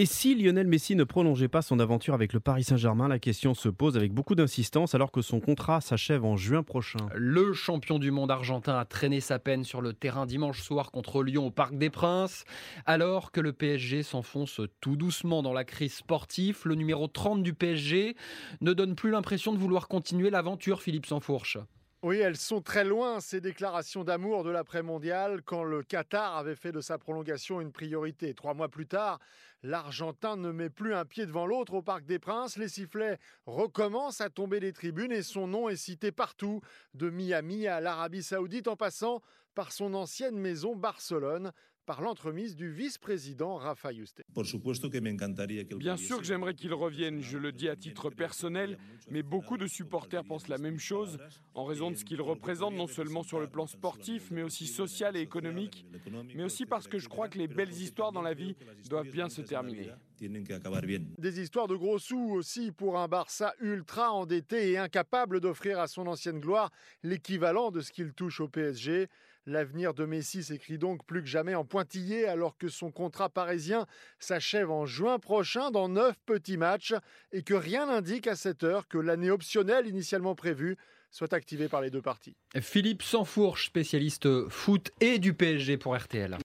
Et si Lionel Messi ne prolongeait pas son aventure avec le Paris Saint-Germain, la question se pose avec beaucoup d'insistance alors que son contrat s'achève en juin prochain. Le champion du monde argentin a traîné sa peine sur le terrain dimanche soir contre Lyon au Parc des Princes. Alors que le PSG s'enfonce tout doucement dans la crise sportive, le numéro 30 du PSG ne donne plus l'impression de vouloir continuer l'aventure, Philippe Sansfourche. Oui, elles sont très loin, ces déclarations d'amour de l'après-mondial, quand le Qatar avait fait de sa prolongation une priorité. Trois mois plus tard, l'Argentin ne met plus un pied devant l'autre au Parc des Princes. Les sifflets recommencent à tomber des tribunes et son nom est cité partout, de Miami à l'Arabie Saoudite en passant par son ancienne maison Barcelone par l'entremise du vice-président Rafa Yuste. Bien sûr que j'aimerais qu'il revienne, je le dis à titre personnel, mais beaucoup de supporters pensent la même chose en raison de ce qu'il représente non seulement sur le plan sportif, mais aussi social et économique, mais aussi parce que je crois que les belles histoires dans la vie doivent bien se terminer. Des histoires de gros sous aussi pour un Barça ultra endetté et incapable d'offrir à son ancienne gloire l'équivalent de ce qu'il touche au PSG. L'avenir de Messi s'écrit donc plus que jamais en pointillé alors que son contrat parisien s'achève en juin prochain dans neuf petits matchs et que rien n'indique à cette heure que l'année optionnelle initialement prévue soit activée par les deux parties. Philippe Sansfourche, spécialiste foot et du PSG pour RTL.